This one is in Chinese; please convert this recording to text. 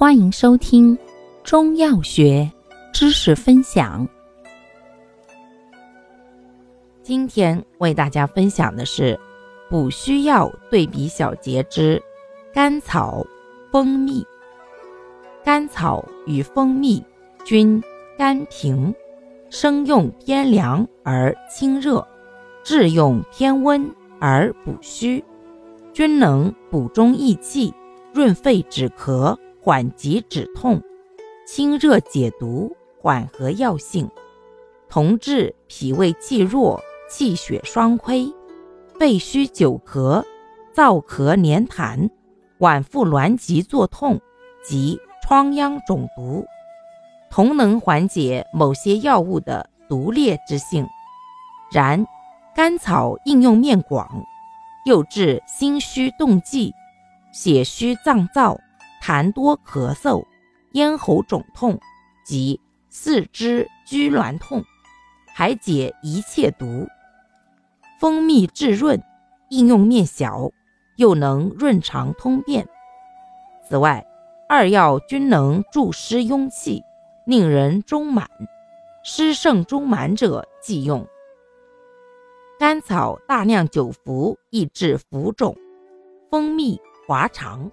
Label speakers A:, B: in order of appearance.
A: 欢迎收听中药学知识分享。今天为大家分享的是补虚药对比小节之甘草、蜂蜜。甘草与蜂蜜均甘平，生用偏凉而清热，制用偏温而补虚，均能补中益气、润肺止咳。缓急止痛，清热解毒，缓和药性，同治脾胃气弱、气血双亏、肺虚久咳、燥咳黏痰、脘腹挛急作痛及疮疡肿毒，同能缓解某些药物的毒烈之性。然甘草应用面广，又治心虚动悸、血虚脏燥。痰多咳嗽、咽喉肿痛及四肢拘挛痛，还解一切毒。蜂蜜治润，应用面小，又能润肠通便。此外，二药均能助湿壅气，令人中满。湿盛中满者忌用。甘草大量久服，易致浮肿；蜂蜜滑肠。